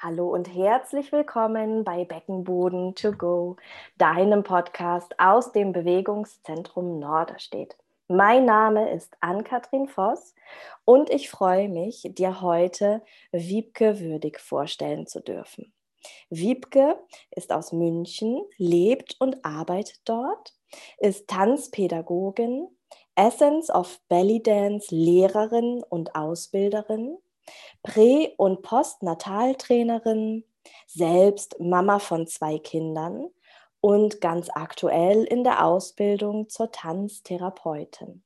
Hallo und herzlich willkommen bei Beckenboden to go, deinem Podcast aus dem Bewegungszentrum Norderstedt. Mein Name ist Ann-Kathrin Voss und ich freue mich, dir heute Wiebke Würdig vorstellen zu dürfen. Wiebke ist aus München, lebt und arbeitet dort, ist Tanzpädagogin, Essence of Belly Dance Lehrerin und Ausbilderin Prä- und Postnataltrainerin, selbst Mama von zwei Kindern und ganz aktuell in der Ausbildung zur Tanztherapeutin.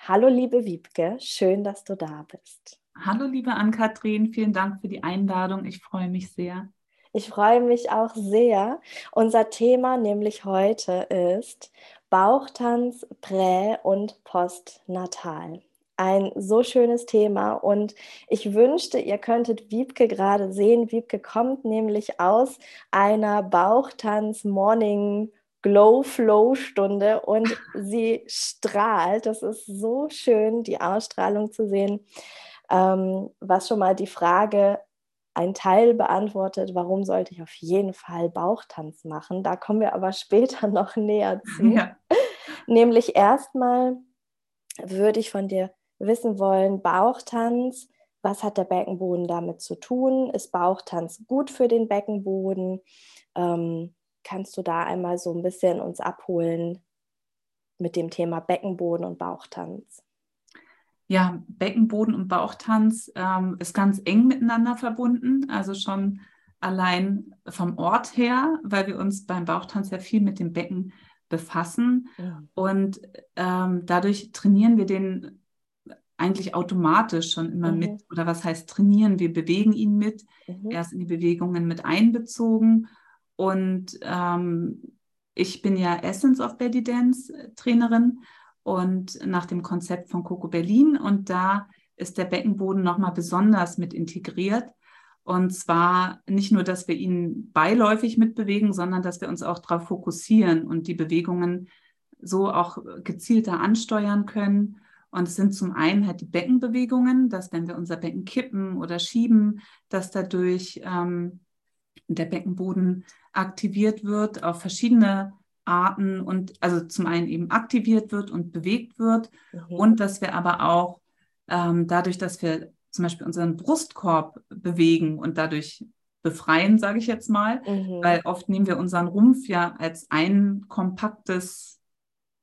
Hallo liebe Wiebke, schön, dass du da bist. Hallo liebe Ann-Kathrin, vielen Dank für die Einladung. Ich freue mich sehr. Ich freue mich auch sehr. Unser Thema nämlich heute ist Bauchtanz prä- und postnatal ein so schönes Thema und ich wünschte, ihr könntet Wiebke gerade sehen. Wiebke kommt nämlich aus einer Bauchtanz-Morning Glow-Flow-Stunde und sie strahlt. Das ist so schön, die Ausstrahlung zu sehen, ähm, was schon mal die Frage ein Teil beantwortet, warum sollte ich auf jeden Fall Bauchtanz machen. Da kommen wir aber später noch näher zu. Ja. Nämlich erstmal würde ich von dir wissen wollen, Bauchtanz, was hat der Beckenboden damit zu tun? Ist Bauchtanz gut für den Beckenboden? Ähm, kannst du da einmal so ein bisschen uns abholen mit dem Thema Beckenboden und Bauchtanz? Ja, Beckenboden und Bauchtanz ähm, ist ganz eng miteinander verbunden, also schon allein vom Ort her, weil wir uns beim Bauchtanz ja viel mit dem Becken befassen ja. und ähm, dadurch trainieren wir den eigentlich automatisch schon immer mhm. mit, oder was heißt trainieren? Wir bewegen ihn mit, mhm. er ist in die Bewegungen mit einbezogen. Und ähm, ich bin ja Essence of Belly Dance äh, Trainerin und nach dem Konzept von Coco Berlin. Und da ist der Beckenboden nochmal besonders mit integriert. Und zwar nicht nur, dass wir ihn beiläufig mitbewegen, sondern dass wir uns auch darauf fokussieren und die Bewegungen so auch gezielter ansteuern können und es sind zum einen halt die Beckenbewegungen, dass wenn wir unser Becken kippen oder schieben, dass dadurch ähm, der Beckenboden aktiviert wird auf verschiedene Arten und also zum einen eben aktiviert wird und bewegt wird mhm. und dass wir aber auch ähm, dadurch, dass wir zum Beispiel unseren Brustkorb bewegen und dadurch befreien, sage ich jetzt mal, mhm. weil oft nehmen wir unseren Rumpf ja als ein kompaktes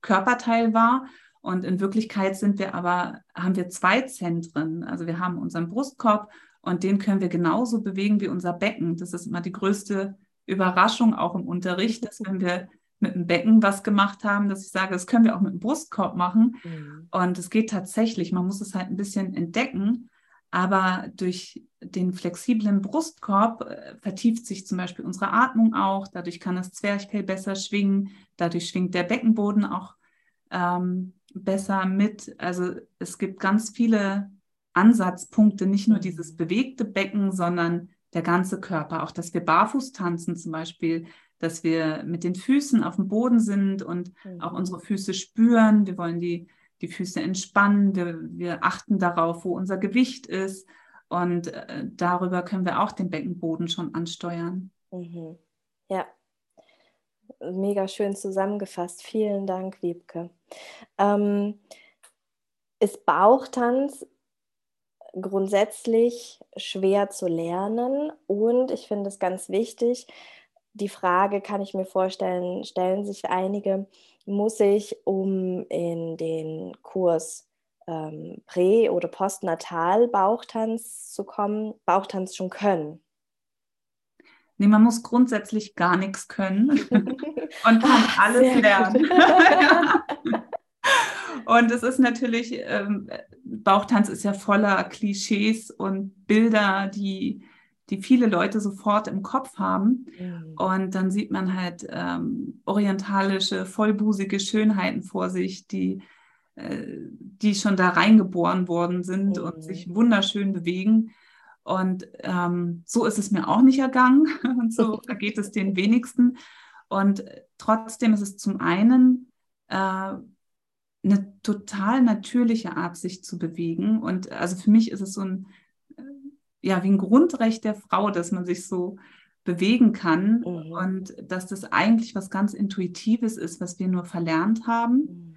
Körperteil wahr und in Wirklichkeit sind wir aber, haben wir zwei Zentren. Also wir haben unseren Brustkorb und den können wir genauso bewegen wie unser Becken. Das ist immer die größte Überraschung auch im Unterricht, dass wenn wir mit dem Becken was gemacht haben, dass ich sage, das können wir auch mit dem Brustkorb machen. Mhm. Und es geht tatsächlich, man muss es halt ein bisschen entdecken. Aber durch den flexiblen Brustkorb äh, vertieft sich zum Beispiel unsere Atmung auch. Dadurch kann das Zwerchfell besser schwingen. Dadurch schwingt der Beckenboden auch ähm, besser mit. Also es gibt ganz viele Ansatzpunkte, nicht nur dieses bewegte Becken, sondern der ganze Körper. Auch, dass wir barfuß tanzen zum Beispiel, dass wir mit den Füßen auf dem Boden sind und mhm. auch unsere Füße spüren. Wir wollen die, die Füße entspannen. Wir, wir achten darauf, wo unser Gewicht ist. Und äh, darüber können wir auch den Beckenboden schon ansteuern. Mhm. Ja, mega schön zusammengefasst. Vielen Dank, Wiebke. Ähm, ist Bauchtanz grundsätzlich schwer zu lernen und ich finde es ganz wichtig, die Frage kann ich mir vorstellen, stellen sich einige, muss ich, um in den Kurs ähm, Prä- oder Postnatal Bauchtanz zu kommen, Bauchtanz schon können? Nee, man muss grundsätzlich gar nichts können und kann alles lernen. und es ist natürlich, ähm, Bauchtanz ist ja voller Klischees und Bilder, die, die viele Leute sofort im Kopf haben. Mhm. Und dann sieht man halt ähm, orientalische, vollbusige Schönheiten vor sich, die, äh, die schon da reingeboren worden sind mhm. und sich wunderschön bewegen. Und ähm, so ist es mir auch nicht ergangen. Und so ergeht es den wenigsten. Und trotzdem ist es zum einen äh, eine total natürliche Art, sich zu bewegen. Und also für mich ist es so ein, ja, wie ein Grundrecht der Frau, dass man sich so bewegen kann mhm. und dass das eigentlich was ganz Intuitives ist, was wir nur verlernt haben mhm.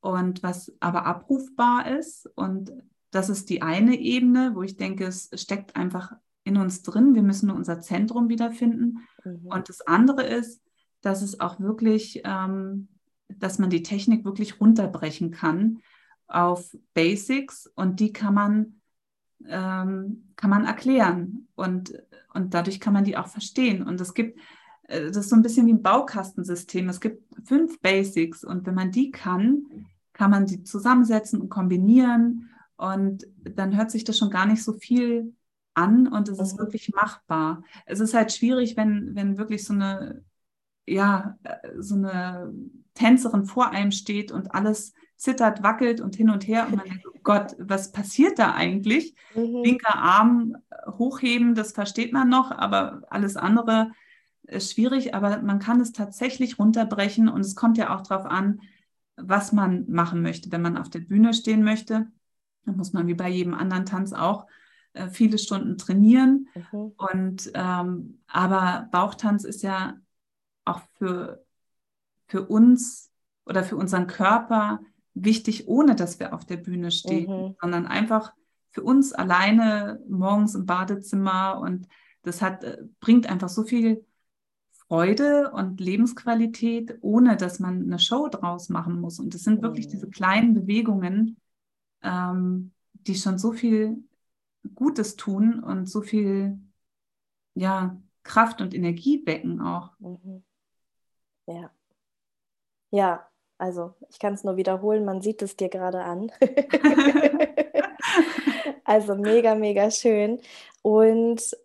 und was aber abrufbar ist. Und das ist die eine Ebene, wo ich denke, es steckt einfach in uns drin. Wir müssen nur unser Zentrum wiederfinden. Mhm. Und das andere ist, dass es auch wirklich, ähm, dass man die Technik wirklich runterbrechen kann auf Basics und die kann man, ähm, kann man erklären und, und dadurch kann man die auch verstehen. Und es gibt, äh, das ist so ein bisschen wie ein Baukastensystem. Es gibt fünf Basics und wenn man die kann, kann man sie zusammensetzen und kombinieren und dann hört sich das schon gar nicht so viel an und es ist mhm. wirklich machbar. Es ist halt schwierig, wenn, wenn wirklich so eine, ja, so eine Tänzerin vor einem steht und alles zittert, wackelt und hin und her und man denkt, oh Gott, was passiert da eigentlich? Mhm. Linker Arm hochheben, das versteht man noch, aber alles andere ist schwierig, aber man kann es tatsächlich runterbrechen und es kommt ja auch darauf an, was man machen möchte. Wenn man auf der Bühne stehen möchte, dann muss man wie bei jedem anderen Tanz auch äh, viele Stunden trainieren. Mhm. Und ähm, aber Bauchtanz ist ja auch für, für uns oder für unseren Körper wichtig, ohne dass wir auf der Bühne stehen, mhm. sondern einfach für uns alleine morgens im Badezimmer und das hat, äh, bringt einfach so viel Freude und Lebensqualität, ohne dass man eine Show draus machen muss. Und es sind wirklich diese mhm. kleinen Bewegungen, ähm, die schon so viel Gutes tun und so viel ja, Kraft und Energie wecken auch. Mhm. Ja. Ja, also ich kann es nur wiederholen, man sieht es dir gerade an. also mega, mega schön. Und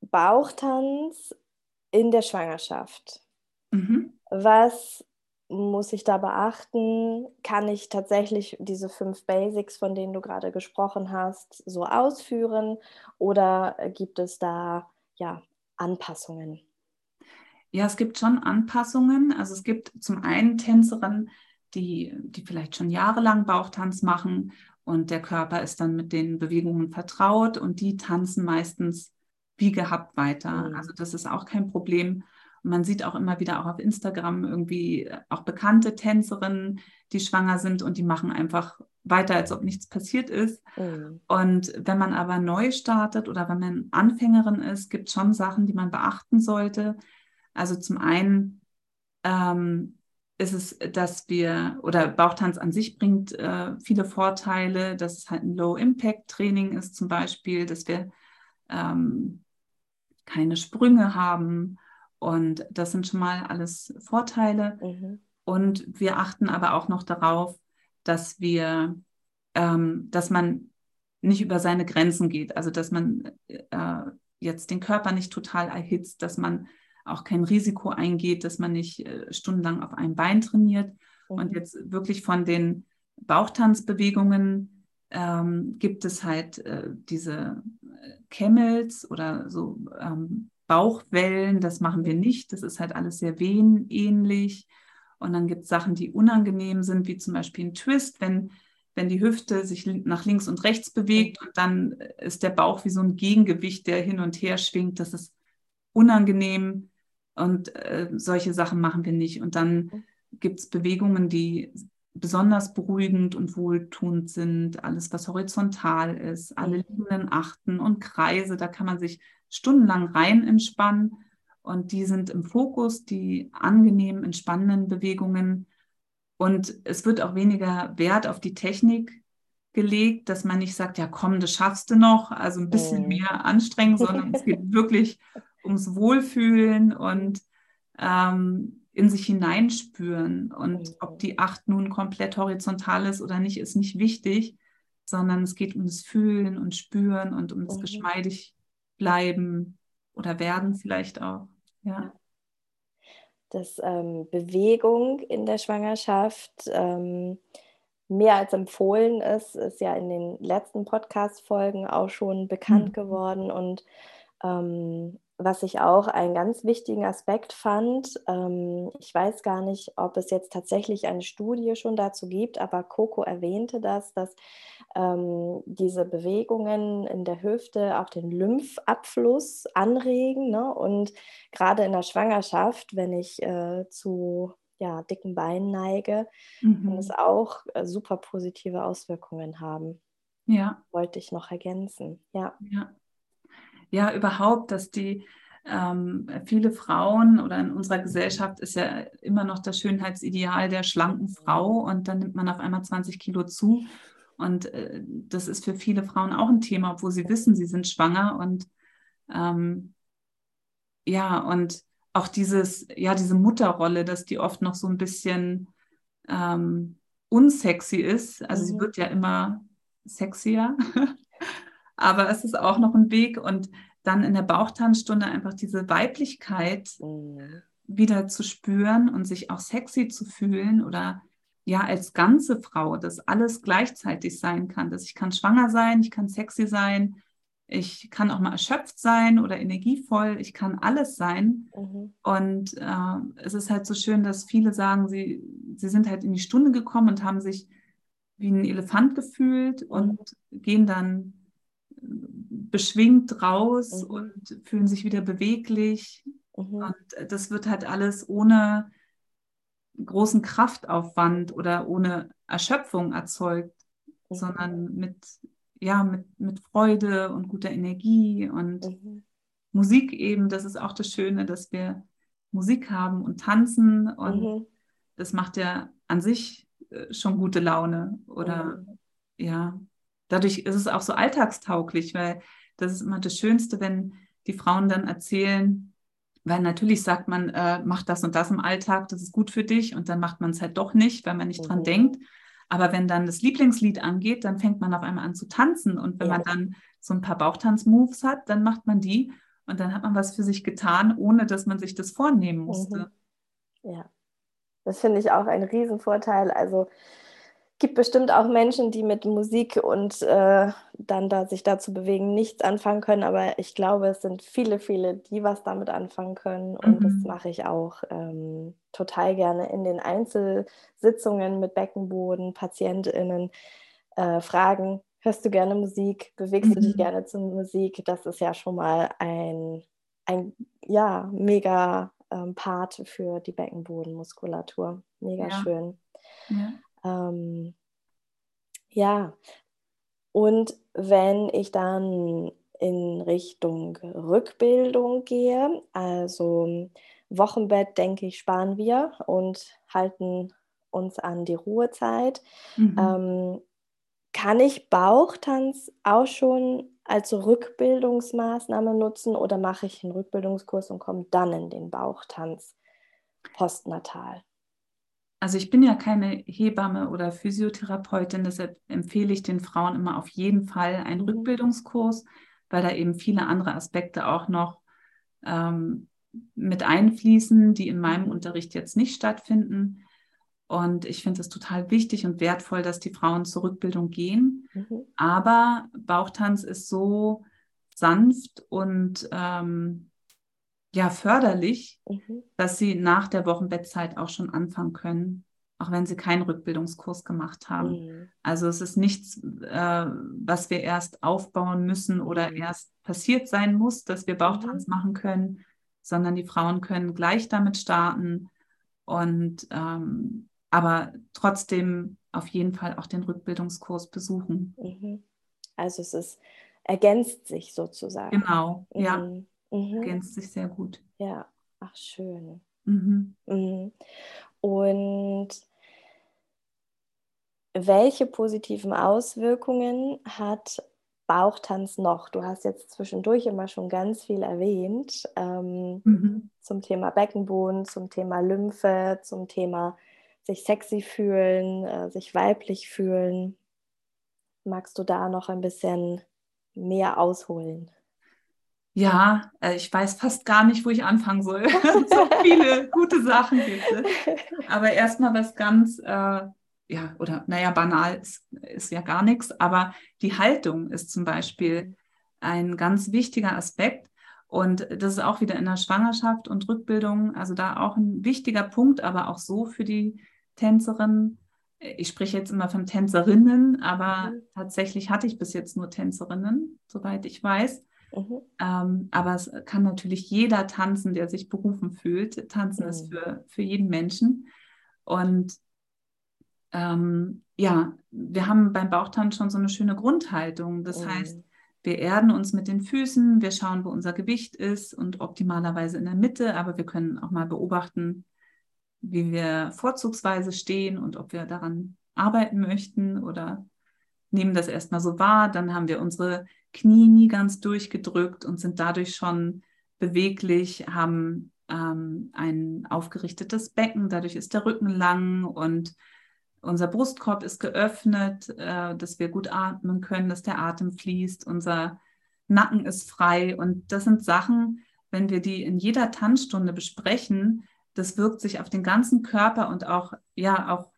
Bauchtanz in der Schwangerschaft. Mhm. Was muss ich da beachten? Kann ich tatsächlich diese fünf Basics, von denen du gerade gesprochen hast, so ausführen oder gibt es da ja Anpassungen? Ja, es gibt schon Anpassungen. Also es gibt zum einen Tänzerinnen, die, die vielleicht schon jahrelang Bauchtanz machen und der Körper ist dann mit den Bewegungen vertraut und die tanzen meistens wie gehabt weiter. Mhm. Also das ist auch kein Problem. Und man sieht auch immer wieder auch auf Instagram irgendwie auch bekannte Tänzerinnen, die schwanger sind und die machen einfach weiter, als ob nichts passiert ist. Mhm. Und wenn man aber neu startet oder wenn man Anfängerin ist, gibt es schon Sachen, die man beachten sollte. Also zum einen ähm, ist es, dass wir, oder Bauchtanz an sich bringt äh, viele Vorteile, dass es halt ein Low-Impact-Training ist zum Beispiel, dass wir ähm, keine Sprünge haben und das sind schon mal alles Vorteile. Mhm. Und wir achten aber auch noch darauf, dass wir, ähm, dass man nicht über seine Grenzen geht. Also dass man äh, jetzt den Körper nicht total erhitzt, dass man auch kein Risiko eingeht, dass man nicht äh, stundenlang auf einem Bein trainiert. Mhm. Und jetzt wirklich von den Bauchtanzbewegungen ähm, gibt es halt äh, diese äh, Camels oder so ähm, Bauchwellen, das machen wir nicht. Das ist halt alles sehr wehenähnlich. Und dann gibt es Sachen, die unangenehm sind, wie zum Beispiel ein Twist, wenn, wenn die Hüfte sich nach links und rechts bewegt und dann ist der Bauch wie so ein Gegengewicht, der hin und her schwingt. Das ist unangenehm und äh, solche Sachen machen wir nicht. Und dann gibt es Bewegungen, die besonders beruhigend und wohltuend sind. Alles, was horizontal ist, alle liegenden Achten und Kreise, da kann man sich stundenlang rein entspannen. Und die sind im Fokus, die angenehmen, entspannenden Bewegungen. Und es wird auch weniger Wert auf die Technik gelegt, dass man nicht sagt, ja komm, das schaffst du noch, also ein bisschen oh. mehr anstrengen, sondern es geht wirklich ums Wohlfühlen und ähm, in sich hineinspüren. Und ob die Acht nun komplett horizontal ist oder nicht, ist nicht wichtig, sondern es geht um das Fühlen und Spüren und um das mhm. geschmeidig bleiben oder werden vielleicht auch. Ja. Dass ähm, Bewegung in der Schwangerschaft ähm, mehr als empfohlen ist, ist ja in den letzten Podcast-Folgen auch schon bekannt mhm. geworden. Und ähm, was ich auch einen ganz wichtigen Aspekt fand, ähm, ich weiß gar nicht, ob es jetzt tatsächlich eine Studie schon dazu gibt, aber Coco erwähnte das, dass ähm, diese Bewegungen in der Hüfte auch den Lymphabfluss anregen. Ne? Und gerade in der Schwangerschaft, wenn ich äh, zu ja, dicken Beinen neige, mhm. kann es auch äh, super positive Auswirkungen haben. Ja. Wollte ich noch ergänzen. Ja. Ja, ja überhaupt, dass die ähm, viele Frauen oder in unserer Gesellschaft ist ja immer noch das Schönheitsideal der schlanken Frau und dann nimmt man auf einmal 20 Kilo zu. Und äh, das ist für viele Frauen auch ein Thema, obwohl sie wissen, sie sind schwanger. Und ähm, ja, und auch dieses, ja, diese Mutterrolle, dass die oft noch so ein bisschen ähm, unsexy ist. Also mhm. sie wird ja immer sexier. Aber es ist auch noch ein Weg und dann in der Bauchtanzstunde einfach diese Weiblichkeit mhm. wieder zu spüren und sich auch sexy zu fühlen oder ja als ganze Frau, dass alles gleichzeitig sein kann, dass ich kann schwanger sein, ich kann sexy sein, ich kann auch mal erschöpft sein oder energievoll, ich kann alles sein. Mhm. Und äh, es ist halt so schön, dass viele sagen, sie, sie sind halt in die Stunde gekommen und haben sich wie ein Elefant gefühlt mhm. und gehen dann beschwingt raus mhm. und fühlen sich wieder beweglich. Mhm. Und das wird halt alles ohne großen Kraftaufwand oder ohne Erschöpfung erzeugt, mhm. sondern mit, ja, mit, mit Freude und guter Energie und mhm. Musik eben. Das ist auch das Schöne, dass wir Musik haben und tanzen und mhm. das macht ja an sich äh, schon gute Laune oder mhm. ja, dadurch ist es auch so alltagstauglich, weil das ist immer das Schönste, wenn die Frauen dann erzählen, weil natürlich sagt man, äh, mach das und das im Alltag, das ist gut für dich und dann macht man es halt doch nicht, weil man nicht mhm. dran denkt. Aber wenn dann das Lieblingslied angeht, dann fängt man auf einmal an zu tanzen und wenn ja. man dann so ein paar Bauchtanz-Moves hat, dann macht man die und dann hat man was für sich getan, ohne dass man sich das vornehmen musste. Mhm. Ja, das finde ich auch ein Riesenvorteil. Also gibt bestimmt auch Menschen, die mit Musik und äh, dann da sich dazu bewegen, nichts anfangen können. Aber ich glaube, es sind viele, viele, die was damit anfangen können. Und mhm. das mache ich auch ähm, total gerne in den Einzelsitzungen mit Beckenboden, PatientInnen äh, fragen, hörst du gerne Musik? Bewegst mhm. du dich mhm. gerne zur Musik? Das ist ja schon mal ein, ein ja, mega ähm, Part für die Beckenbodenmuskulatur. Mega ja. schön. Ja. Ähm, ja, und wenn ich dann in Richtung Rückbildung gehe, also Wochenbett, denke ich, sparen wir und halten uns an die Ruhezeit. Mhm. Ähm, kann ich Bauchtanz auch schon als Rückbildungsmaßnahme nutzen oder mache ich einen Rückbildungskurs und komme dann in den Bauchtanz postnatal? Also ich bin ja keine Hebamme oder Physiotherapeutin, deshalb empfehle ich den Frauen immer auf jeden Fall einen mhm. Rückbildungskurs, weil da eben viele andere Aspekte auch noch ähm, mit einfließen, die in meinem mhm. Unterricht jetzt nicht stattfinden. Und ich finde es total wichtig und wertvoll, dass die Frauen zur Rückbildung gehen. Mhm. Aber Bauchtanz ist so sanft und ähm, ja förderlich, mhm. dass sie nach der Wochenbettzeit auch schon anfangen können, auch wenn sie keinen Rückbildungskurs gemacht haben. Mhm. Also es ist nichts, äh, was wir erst aufbauen müssen oder mhm. erst passiert sein muss, dass wir Bauchtanz mhm. machen können, sondern die Frauen können gleich damit starten und ähm, aber trotzdem auf jeden Fall auch den Rückbildungskurs besuchen. Mhm. Also es ist ergänzt sich sozusagen. Genau, ja. Mhm. Mhm. Ergänzt sich sehr gut. Ja, ach schön. Mhm. Mhm. Und welche positiven Auswirkungen hat Bauchtanz noch? Du hast jetzt zwischendurch immer schon ganz viel erwähnt ähm, mhm. zum Thema Beckenboden, zum Thema Lymphe, zum Thema sich sexy fühlen, äh, sich weiblich fühlen. Magst du da noch ein bisschen mehr ausholen? Ja, äh, ich weiß fast gar nicht, wo ich anfangen soll. so viele gute Sachen gibt es. Aber erstmal was ganz, äh, ja, oder naja, banal ist, ist ja gar nichts, aber die Haltung ist zum Beispiel ein ganz wichtiger Aspekt. Und das ist auch wieder in der Schwangerschaft und Rückbildung, also da auch ein wichtiger Punkt, aber auch so für die Tänzerin, ich spreche jetzt immer von Tänzerinnen, aber mhm. tatsächlich hatte ich bis jetzt nur Tänzerinnen, soweit ich weiß. Mhm. Ähm, aber es kann natürlich jeder tanzen, der sich berufen fühlt. Tanzen mhm. ist für, für jeden Menschen. Und ähm, ja, wir haben beim Bauchtanz schon so eine schöne Grundhaltung. Das mhm. heißt, wir erden uns mit den Füßen, wir schauen, wo unser Gewicht ist und optimalerweise in der Mitte, aber wir können auch mal beobachten, wie wir vorzugsweise stehen und ob wir daran arbeiten möchten oder nehmen das erstmal so wahr. Dann haben wir unsere Knie nie ganz durchgedrückt und sind dadurch schon beweglich, haben ähm, ein aufgerichtetes Becken, dadurch ist der Rücken lang und unser Brustkorb ist geöffnet, äh, dass wir gut atmen können, dass der Atem fließt, unser Nacken ist frei und das sind Sachen, wenn wir die in jeder Tanzstunde besprechen, das wirkt sich auf den ganzen Körper und auch, ja, auch,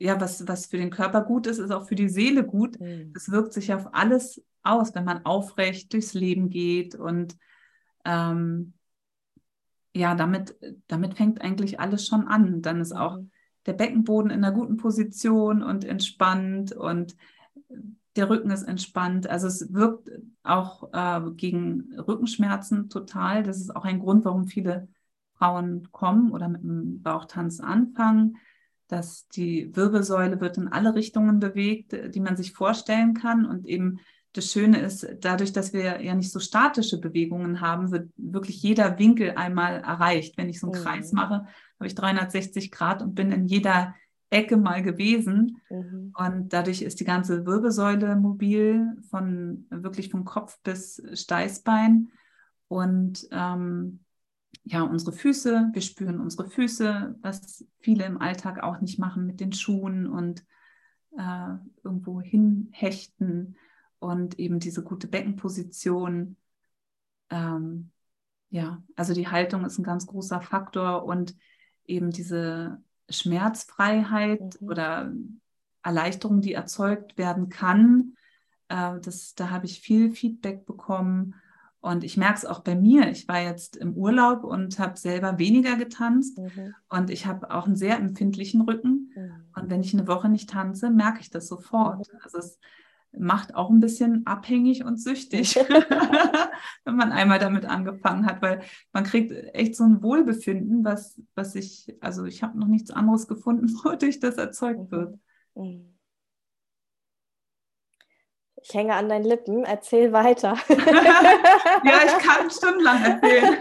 ja, was, was für den Körper gut ist, ist auch für die Seele gut. Mhm. Das wirkt sich auf alles aus, wenn man aufrecht durchs Leben geht und ähm, ja, damit, damit fängt eigentlich alles schon an. Dann ist auch mhm. der Beckenboden in einer guten Position und entspannt und der Rücken ist entspannt. Also es wirkt auch äh, gegen Rückenschmerzen total. Das ist auch ein Grund, warum viele Frauen kommen oder mit dem Bauchtanz anfangen, dass die Wirbelsäule wird in alle Richtungen bewegt, die man sich vorstellen kann. Und eben das Schöne ist, dadurch, dass wir ja nicht so statische Bewegungen haben, wird wirklich jeder Winkel einmal erreicht. Wenn ich so einen mhm. Kreis mache, habe ich 360 Grad und bin in jeder Ecke mal gewesen. Mhm. Und dadurch ist die ganze Wirbelsäule mobil, von wirklich vom Kopf bis Steißbein. Und ähm, ja, unsere Füße, wir spüren unsere Füße, was viele im Alltag auch nicht machen mit den Schuhen und äh, irgendwo hinhechten und eben diese gute Beckenposition. Ähm, ja, also die Haltung ist ein ganz großer Faktor und eben diese Schmerzfreiheit mhm. oder Erleichterung, die erzeugt werden kann. Äh, das, da habe ich viel Feedback bekommen und ich merke es auch bei mir. Ich war jetzt im Urlaub und habe selber weniger getanzt. Mhm. Und ich habe auch einen sehr empfindlichen Rücken. Mhm. Und wenn ich eine Woche nicht tanze, merke ich das sofort. Also es macht auch ein bisschen abhängig und süchtig, wenn man einmal damit angefangen hat, weil man kriegt echt so ein Wohlbefinden, was, was ich, also ich habe noch nichts anderes gefunden, wodurch das erzeugt mhm. wird. Mhm. Ich hänge an deinen Lippen, erzähl weiter. ja, ich kann stundenlang erzählen.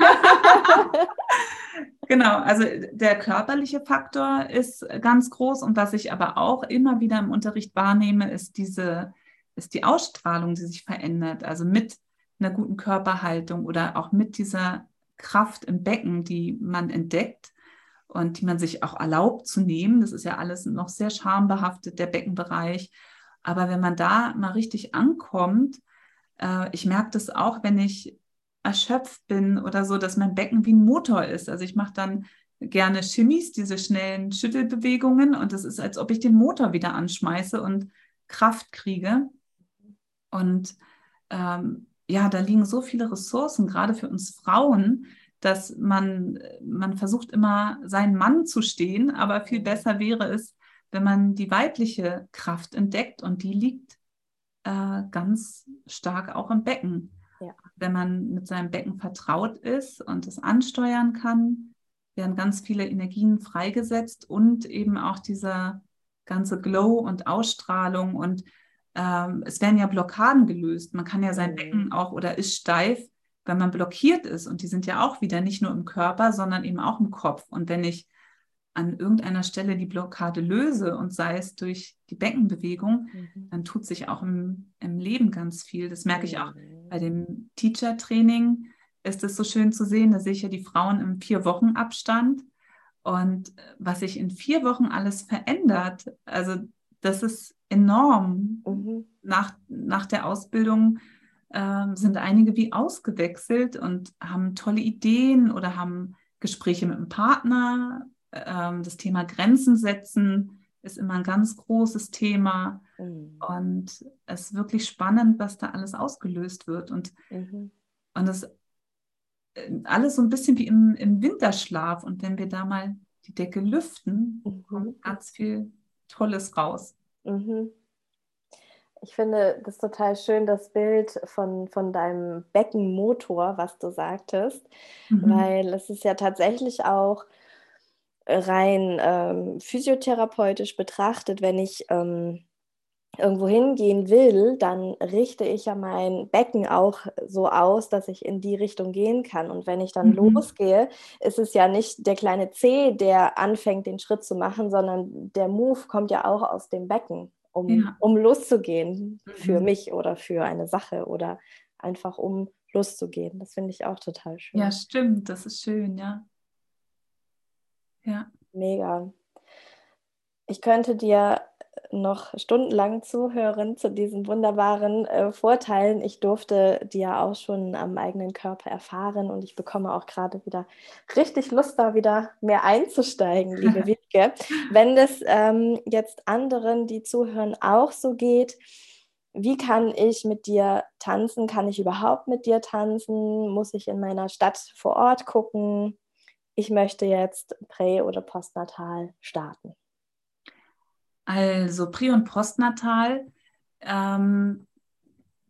genau, also der körperliche Faktor ist ganz groß und was ich aber auch immer wieder im Unterricht wahrnehme, ist diese, ist die Ausstrahlung, die sich verändert. Also mit einer guten Körperhaltung oder auch mit dieser Kraft im Becken, die man entdeckt und die man sich auch erlaubt zu nehmen. Das ist ja alles noch sehr schambehaftet, der Beckenbereich. Aber wenn man da mal richtig ankommt, äh, ich merke das auch, wenn ich erschöpft bin oder so, dass mein Becken wie ein Motor ist. Also ich mache dann gerne Shimmies, diese schnellen Schüttelbewegungen und es ist, als ob ich den Motor wieder anschmeiße und Kraft kriege. Und ähm, ja, da liegen so viele Ressourcen, gerade für uns Frauen, dass man, man versucht immer, seinen Mann zu stehen, aber viel besser wäre es, wenn man die weibliche Kraft entdeckt und die liegt äh, ganz stark auch im Becken. Ja. Wenn man mit seinem Becken vertraut ist und es ansteuern kann, werden ganz viele Energien freigesetzt und eben auch dieser ganze Glow und Ausstrahlung und ähm, es werden ja Blockaden gelöst. Man kann ja sein Becken mhm. auch oder ist steif, wenn man blockiert ist und die sind ja auch wieder nicht nur im Körper, sondern eben auch im Kopf. Und wenn ich an irgendeiner Stelle die Blockade löse und sei es durch die Beckenbewegung, mhm. dann tut sich auch im, im Leben ganz viel. Das merke ich auch bei mhm. dem Teacher-Training. Ist es so schön zu sehen, da sehe ich ja die Frauen im vier Wochen Abstand und was sich in vier Wochen alles verändert. Also das ist enorm. Mhm. Nach, nach der Ausbildung äh, sind einige wie ausgewechselt und haben tolle Ideen oder haben Gespräche mit dem Partner ähm, das Thema Grenzen setzen ist immer ein ganz großes Thema. Mhm. Und es ist wirklich spannend, was da alles ausgelöst wird. Und, mhm. und das äh, alles so ein bisschen wie im, im Winterschlaf. Und wenn wir da mal die Decke lüften, mhm. kommt ganz viel Tolles raus. Mhm. Ich finde das total schön, das Bild von, von deinem Beckenmotor, was du sagtest, mhm. weil es ist ja tatsächlich auch rein ähm, physiotherapeutisch betrachtet, wenn ich ähm, irgendwo hingehen will, dann richte ich ja mein Becken auch so aus, dass ich in die Richtung gehen kann. Und wenn ich dann mhm. losgehe, ist es ja nicht der kleine C, der anfängt, den Schritt zu machen, sondern der Move kommt ja auch aus dem Becken, um, ja. um loszugehen mhm. für mich oder für eine Sache oder einfach um loszugehen. Das finde ich auch total schön. Ja, stimmt, das ist schön, ja. Ja. Mega. Ich könnte dir noch stundenlang zuhören zu diesen wunderbaren äh, Vorteilen. Ich durfte die ja auch schon am eigenen Körper erfahren und ich bekomme auch gerade wieder richtig Lust, da wieder mehr einzusteigen, liebe Wiebke. Wenn das ähm, jetzt anderen, die zuhören, auch so geht, wie kann ich mit dir tanzen? Kann ich überhaupt mit dir tanzen? Muss ich in meiner Stadt vor Ort gucken? Ich möchte jetzt prä- oder postnatal starten. Also Prä- und Postnatal ähm,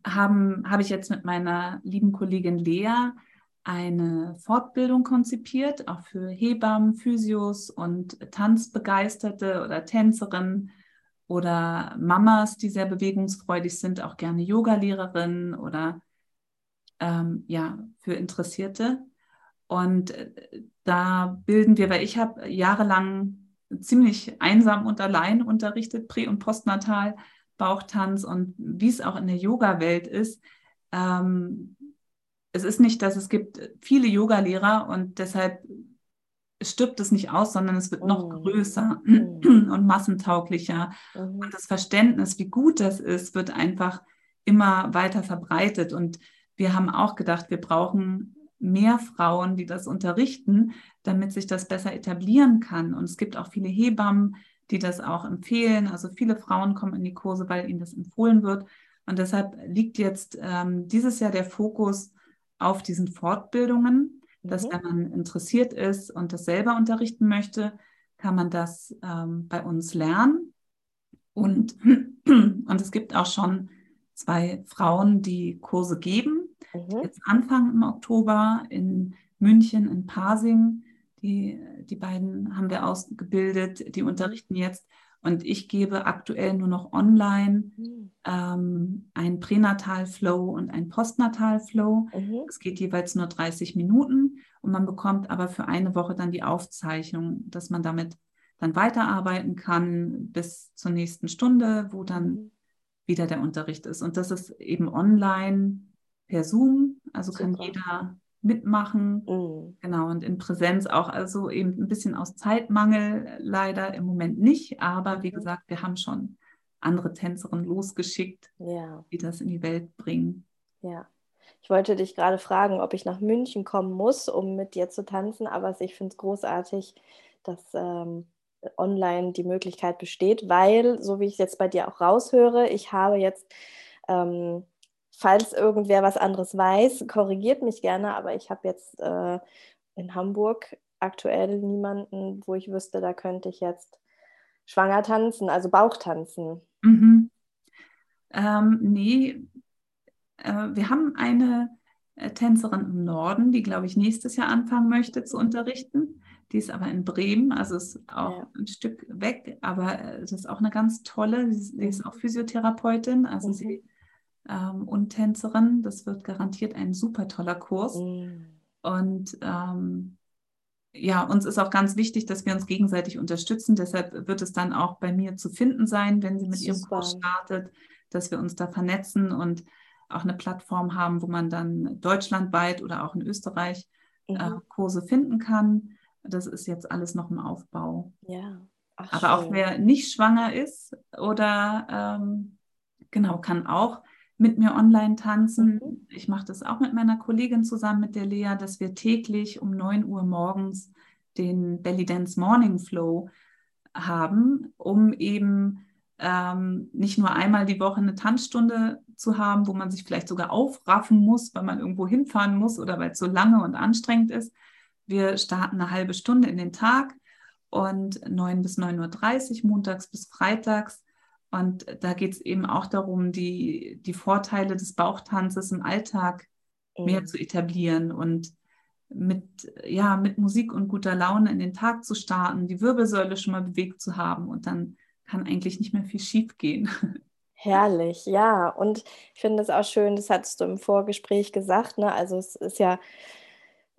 habe ich jetzt mit meiner lieben Kollegin Lea eine Fortbildung konzipiert, auch für Hebammen, Physios und Tanzbegeisterte oder Tänzerinnen oder Mamas, die sehr bewegungsfreudig sind, auch gerne Yogalehrerinnen oder ähm, ja, für Interessierte. Und äh, da bilden wir, weil ich habe jahrelang ziemlich einsam und allein unterrichtet, prä- und postnatal Bauchtanz und wie es auch in der Yoga-Welt ist. Ähm, es ist nicht, dass es gibt viele Yoga-Lehrer und deshalb stirbt es nicht aus, sondern es wird noch oh. größer oh. und massentauglicher. Oh. Und das Verständnis, wie gut das ist, wird einfach immer weiter verbreitet. Und wir haben auch gedacht, wir brauchen mehr Frauen, die das unterrichten, damit sich das besser etablieren kann. Und es gibt auch viele Hebammen, die das auch empfehlen. Also viele Frauen kommen in die Kurse, weil ihnen das empfohlen wird. Und deshalb liegt jetzt ähm, dieses Jahr der Fokus auf diesen Fortbildungen, dass mhm. wenn man interessiert ist und das selber unterrichten möchte, kann man das ähm, bei uns lernen. Und, und es gibt auch schon zwei Frauen, die Kurse geben mhm. jetzt Anfang im Oktober in München, in Pasing. Die, die beiden haben wir ausgebildet, die unterrichten jetzt. Und ich gebe aktuell nur noch online mhm. ähm, ein Pränatal-Flow und ein Postnatal-Flow. Mhm. Es geht jeweils nur 30 Minuten und man bekommt aber für eine Woche dann die Aufzeichnung, dass man damit dann weiterarbeiten kann bis zur nächsten Stunde, wo dann mhm. wieder der Unterricht ist. Und das ist eben online per Zoom, also Super. kann jeder mitmachen. Mhm. Genau, und in Präsenz auch, also eben ein bisschen aus Zeitmangel leider im Moment nicht, aber wie mhm. gesagt, wir haben schon andere Tänzerinnen losgeschickt, ja. die das in die Welt bringen. Ja. Ich wollte dich gerade fragen, ob ich nach München kommen muss, um mit dir zu tanzen, aber ich finde es großartig, dass ähm, online die Möglichkeit besteht, weil, so wie ich es jetzt bei dir auch raushöre, ich habe jetzt ähm, falls irgendwer was anderes weiß, korrigiert mich gerne, aber ich habe jetzt äh, in Hamburg aktuell niemanden, wo ich wüsste, da könnte ich jetzt schwanger tanzen, also Bauch tanzen. Mhm. Ähm, nee, äh, wir haben eine äh, Tänzerin im Norden, die, glaube ich, nächstes Jahr anfangen möchte zu unterrichten. Die ist aber in Bremen, also ist auch ja. ein Stück weg, aber äh, das ist auch eine ganz tolle. Sie ist auch Physiotherapeutin, also mhm. sie ähm, und Tänzerin. Das wird garantiert ein super toller Kurs. Mhm. Und ähm, ja, uns ist auch ganz wichtig, dass wir uns gegenseitig unterstützen. Deshalb wird es dann auch bei mir zu finden sein, wenn sie mit super. ihrem Kurs startet, dass wir uns da vernetzen und auch eine Plattform haben, wo man dann deutschlandweit oder auch in Österreich äh, mhm. äh, Kurse finden kann. Das ist jetzt alles noch im Aufbau. Ja. Ach, Aber schön. auch wer nicht schwanger ist oder ähm, genau, kann auch mit mir online tanzen. Mhm. Ich mache das auch mit meiner Kollegin zusammen, mit der Lea, dass wir täglich um 9 Uhr morgens den Belly Dance Morning Flow haben, um eben ähm, nicht nur einmal die Woche eine Tanzstunde zu haben, wo man sich vielleicht sogar aufraffen muss, weil man irgendwo hinfahren muss oder weil es so lange und anstrengend ist. Wir starten eine halbe Stunde in den Tag und 9 bis 9.30 Uhr, montags bis freitags. Und da geht es eben auch darum, die, die Vorteile des Bauchtanzes im Alltag mhm. mehr zu etablieren und mit, ja, mit Musik und guter Laune in den Tag zu starten, die Wirbelsäule schon mal bewegt zu haben und dann kann eigentlich nicht mehr viel schief gehen. Herrlich, ja. Und ich finde es auch schön, das hattest du im Vorgespräch gesagt, ne? Also es ist ja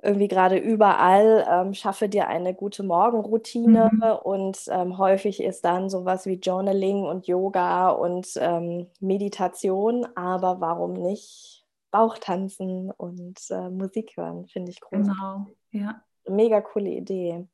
irgendwie gerade überall, ähm, schaffe dir eine gute Morgenroutine mhm. und ähm, häufig ist dann sowas wie Journaling und Yoga und ähm, Meditation, aber warum nicht Bauchtanzen und äh, Musik hören, finde ich großartig. Genau, ja. Mega coole Idee.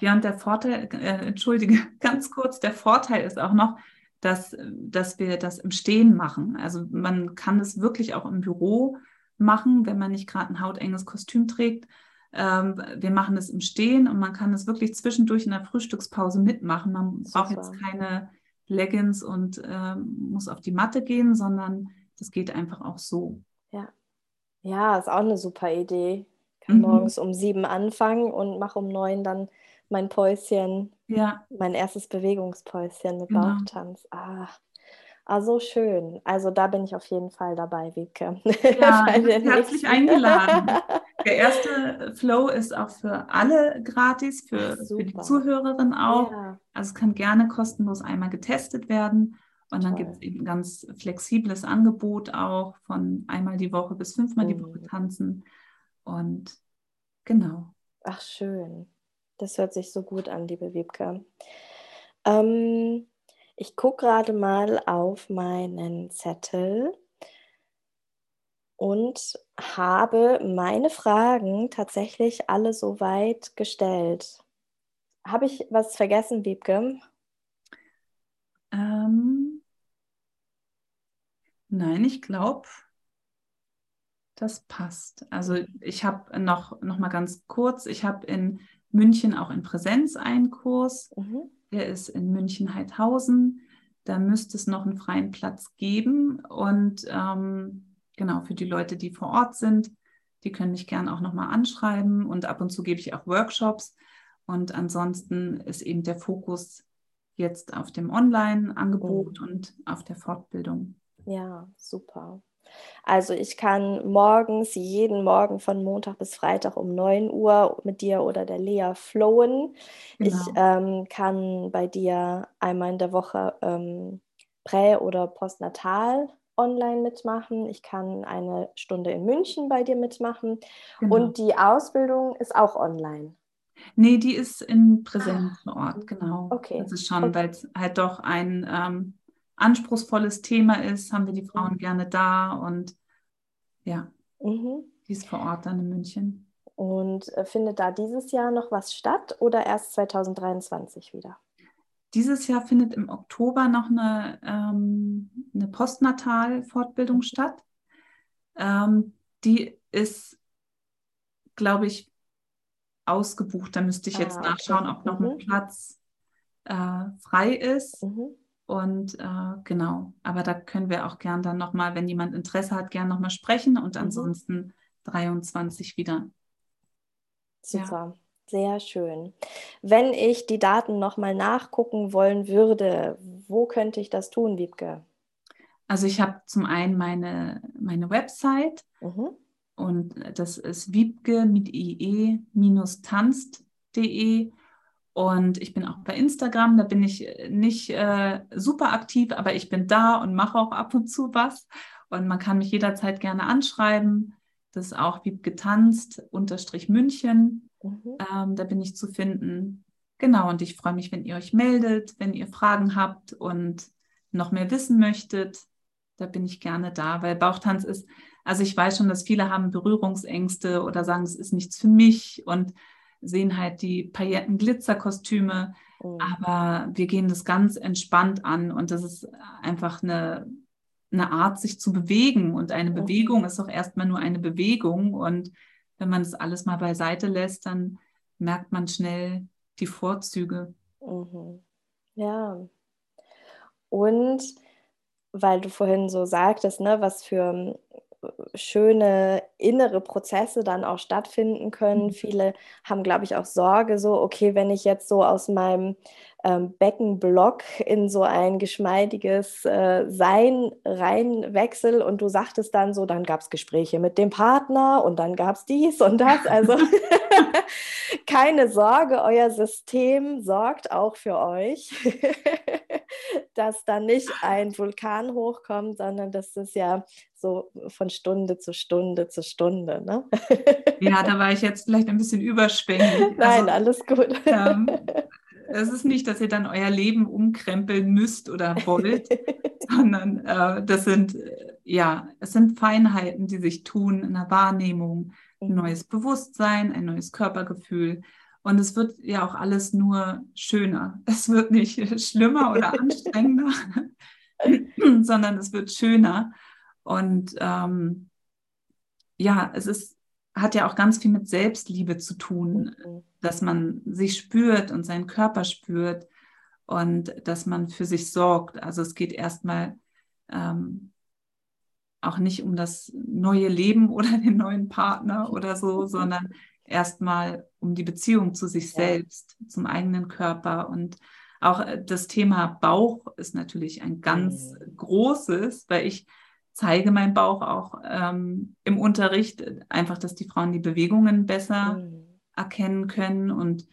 Ja, und der Vorteil, äh, entschuldige, ganz kurz, der Vorteil ist auch noch, dass, dass wir das im Stehen machen. Also man kann es wirklich auch im Büro machen, wenn man nicht gerade ein hautenges Kostüm trägt. Ähm, wir machen es im Stehen und man kann es wirklich zwischendurch in der Frühstückspause mitmachen. Man Super. braucht jetzt keine Leggings und äh, muss auf die Matte gehen, sondern das geht einfach auch so. Ja. Ja, ist auch eine super Idee. Ich kann mhm. morgens um sieben anfangen und mache um neun dann mein Päuschen, ja. mein erstes Bewegungspäuschen mit genau. Bauchtanz. Ah, Ah, so schön. Also da bin ich auf jeden Fall dabei, Wiebke. Ja, herzlich eingeladen. Der erste Flow ist auch für alle gratis, für, für die Zuhörerin auch. Ja. Also es kann gerne kostenlos einmal getestet werden. Und dann gibt es eben ein ganz flexibles Angebot auch von einmal die Woche bis fünfmal mhm. die Woche mhm. tanzen. Und genau. Ach, schön. Das hört sich so gut an, liebe Wiebke. Ähm, ich gucke gerade mal auf meinen Zettel und habe meine Fragen tatsächlich alle soweit gestellt. Habe ich was vergessen, Wiebke? Ähm, nein, ich glaube, das passt. Also ich habe noch, noch mal ganz kurz, ich habe in München auch in Präsenz einen Kurs. Mhm. Der ist in München-Heidhausen. Da müsste es noch einen freien Platz geben. Und ähm, genau, für die Leute, die vor Ort sind, die können mich gerne auch nochmal anschreiben. Und ab und zu gebe ich auch Workshops. Und ansonsten ist eben der Fokus jetzt auf dem Online-Angebot mhm. und auf der Fortbildung. Ja, super. Also ich kann morgens, jeden Morgen von Montag bis Freitag um 9 Uhr mit dir oder der Lea flowen. Genau. Ich ähm, kann bei dir einmal in der Woche ähm, prä- oder postnatal online mitmachen. Ich kann eine Stunde in München bei dir mitmachen. Genau. Und die Ausbildung ist auch online. Nee, die ist in Präsenz vor Ort, genau. Okay. Das ist schon, okay. weil es halt doch ein ähm, anspruchsvolles Thema ist, haben wir die Frauen mhm. gerne da und ja, mhm. die ist vor Ort dann in München. Und äh, findet da dieses Jahr noch was statt oder erst 2023 wieder? Dieses Jahr findet im Oktober noch eine, ähm, eine Postnatal-Fortbildung mhm. statt. Ähm, die ist, glaube ich, ausgebucht. Da müsste ich jetzt ah, nachschauen, okay. ob noch mhm. ein Platz äh, frei ist. Mhm. Und äh, genau, aber da können wir auch gern dann nochmal, wenn jemand Interesse hat, gern nochmal sprechen und mhm. ansonsten 23 wieder. Super. Ja. Sehr schön. Wenn ich die Daten nochmal nachgucken wollen würde, wo könnte ich das tun, Wiebke? Also ich habe zum einen meine, meine Website mhm. und das ist wiebke mit ie-tanzt.de und ich bin auch bei Instagram, da bin ich äh, nicht äh, super aktiv, aber ich bin da und mache auch ab und zu was. Und man kann mich jederzeit gerne anschreiben. Das ist auch wie getanzt, unterstrich München. Mhm. Ähm, da bin ich zu finden. Genau, und ich freue mich, wenn ihr euch meldet, wenn ihr Fragen habt und noch mehr wissen möchtet. Da bin ich gerne da, weil Bauchtanz ist, also ich weiß schon, dass viele haben Berührungsängste oder sagen, es ist nichts für mich. Und sehen halt die pailletten Glitzerkostüme, oh. aber wir gehen das ganz entspannt an und das ist einfach eine, eine Art, sich zu bewegen und eine oh. Bewegung ist auch erstmal nur eine Bewegung und wenn man das alles mal beiseite lässt, dann merkt man schnell die Vorzüge. Mhm. Ja. Und weil du vorhin so sagtest, ne, was für schöne innere Prozesse dann auch stattfinden können. Mhm. Viele haben, glaube ich, auch Sorge, so, okay, wenn ich jetzt so aus meinem ähm, Beckenblock in so ein geschmeidiges äh, Sein reinwechsel und du sagtest dann so, dann gab es Gespräche mit dem Partner und dann gab es dies und das. Also keine Sorge, euer System sorgt auch für euch, dass da nicht ein Vulkan hochkommt, sondern dass das ja so von Stunde zu Stunde zu Stunde. Ne? ja, da war ich jetzt vielleicht ein bisschen überschwänglich. Nein, also, alles gut. Ähm, es ist nicht, dass ihr dann euer Leben umkrempeln müsst oder wollt, sondern äh, das sind, äh, ja, es sind Feinheiten, die sich tun in der Wahrnehmung, ein neues Bewusstsein, ein neues Körpergefühl. Und es wird ja auch alles nur schöner. Es wird nicht schlimmer oder anstrengender, sondern es wird schöner. Und ähm, ja, es ist, hat ja auch ganz viel mit Selbstliebe zu tun. Mhm dass man sich spürt und seinen Körper spürt und dass man für sich sorgt. Also es geht erstmal ähm, auch nicht um das neue Leben oder den neuen Partner oder so, sondern erstmal um die Beziehung zu sich selbst, ja. zum eigenen Körper. Und auch äh, das Thema Bauch ist natürlich ein ganz mhm. großes, weil ich zeige meinen Bauch auch ähm, im Unterricht, einfach, dass die Frauen die Bewegungen besser mhm erkennen können und,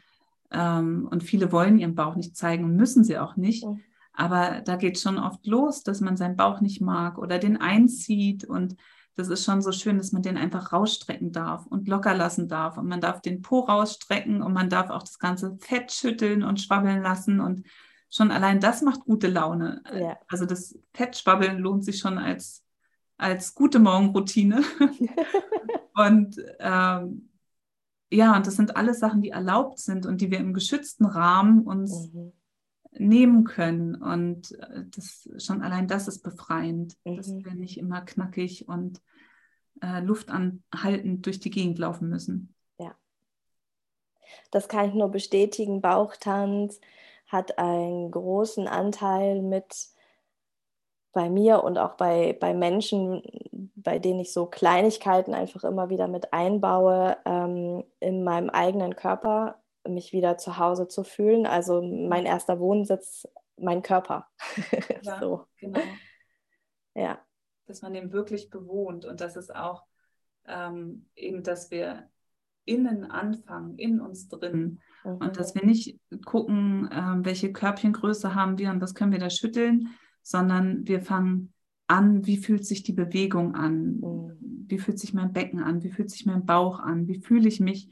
ähm, und viele wollen ihren Bauch nicht zeigen und müssen sie auch nicht. Mhm. Aber da geht schon oft los, dass man seinen Bauch nicht mag oder den einzieht und das ist schon so schön, dass man den einfach rausstrecken darf und locker lassen darf. Und man darf den Po rausstrecken und man darf auch das ganze Fett schütteln und schwabbeln lassen. Und schon allein das macht gute Laune. Ja. Also das Fettschwabbeln lohnt sich schon als, als gute Morgenroutine. und ähm, ja, und das sind alles Sachen, die erlaubt sind und die wir im geschützten Rahmen uns mhm. Nehmen können. Und äh, das schon allein das ist befreiend, mhm. dass wir nicht immer knackig und äh, luftanhaltend durch die Gegend laufen müssen. Ja. Das kann ich nur bestätigen. Bauchtanz hat einen großen Anteil mit bei mir und auch bei, bei Menschen, bei denen ich so Kleinigkeiten einfach immer wieder mit einbaue, ähm, in meinem eigenen Körper mich wieder zu Hause zu fühlen. Also mein erster Wohnsitz, mein Körper. Ja, so. genau. Ja. Dass man den wirklich bewohnt und das ist auch ähm, eben, dass wir innen anfangen, in uns drin. Mhm. Und dass wir nicht gucken, äh, welche Körbchengröße haben wir und was können wir da schütteln, sondern wir fangen an, wie fühlt sich die Bewegung an, mhm. wie fühlt sich mein Becken an, wie fühlt sich mein Bauch an, wie fühle ich mich.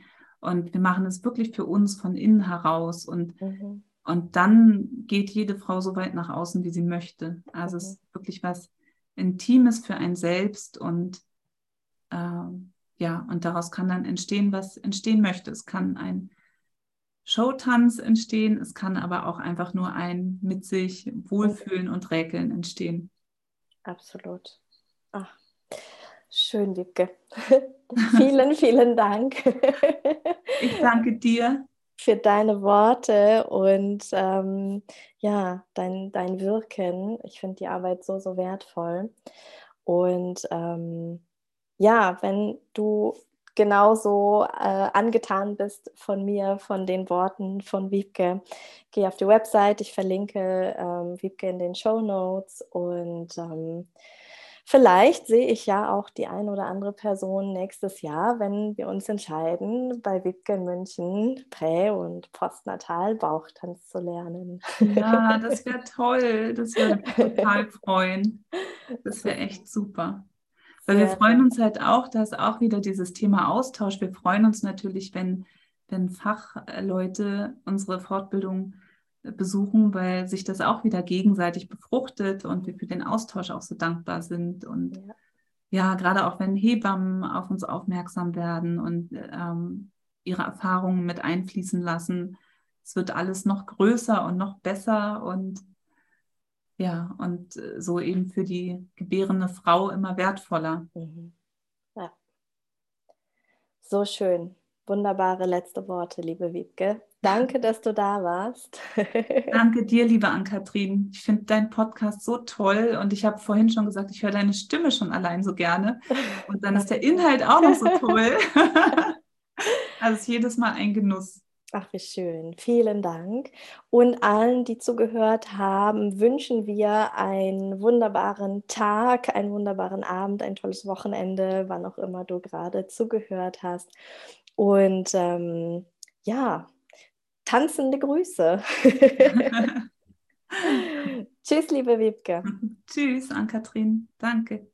Und wir machen es wirklich für uns von innen heraus. Und, mhm. und dann geht jede Frau so weit nach außen, wie sie möchte. Also mhm. es ist wirklich was Intimes für ein Selbst. Und äh, ja, und daraus kann dann entstehen, was entstehen möchte. Es kann ein Showtanz entstehen. Es kann aber auch einfach nur ein mit sich wohlfühlen und räkeln entstehen. Absolut. Ach, schön, Wiebke. vielen, vielen Dank. ich danke dir. Für deine Worte und ähm, ja, dein, dein Wirken. Ich finde die Arbeit so, so wertvoll. Und ähm, ja, wenn du genauso äh, angetan bist von mir, von den Worten von Wiebke, geh auf die Website. Ich verlinke ähm, Wiebke in den Show Notes und ähm, vielleicht sehe ich ja auch die eine oder andere Person nächstes Jahr, wenn wir uns entscheiden, bei Wiebke in München Prä- und Postnatal Bauchtanz zu lernen. Ja, das wäre toll. Das würde mich total freuen. Das wäre echt super. Weil wir freuen uns halt auch, dass auch wieder dieses Thema Austausch. Wir freuen uns natürlich, wenn, wenn Fachleute unsere Fortbildung besuchen, weil sich das auch wieder gegenseitig befruchtet und wir für den Austausch auch so dankbar sind. Und ja, ja gerade auch wenn Hebammen auf uns aufmerksam werden und ähm, ihre Erfahrungen mit einfließen lassen, es wird alles noch größer und noch besser und ja, und äh, so eben für die gebärende Frau immer wertvoller. Mhm. Ja. So schön. wunderbare letzte Worte, liebe Wiebke. Danke, dass du da warst. Danke dir, liebe Ann-Kathrin. Ich finde deinen Podcast so toll und ich habe vorhin schon gesagt, ich höre deine Stimme schon allein so gerne. Und dann ist der Inhalt auch noch so toll. also ist jedes Mal ein Genuss. Ach, wie schön. Vielen Dank. Und allen, die zugehört haben, wünschen wir einen wunderbaren Tag, einen wunderbaren Abend, ein tolles Wochenende, wann auch immer du gerade zugehört hast. Und ähm, ja, tanzende Grüße. Tschüss, liebe Wiebke. Tschüss, Ann-Kathrin. Danke.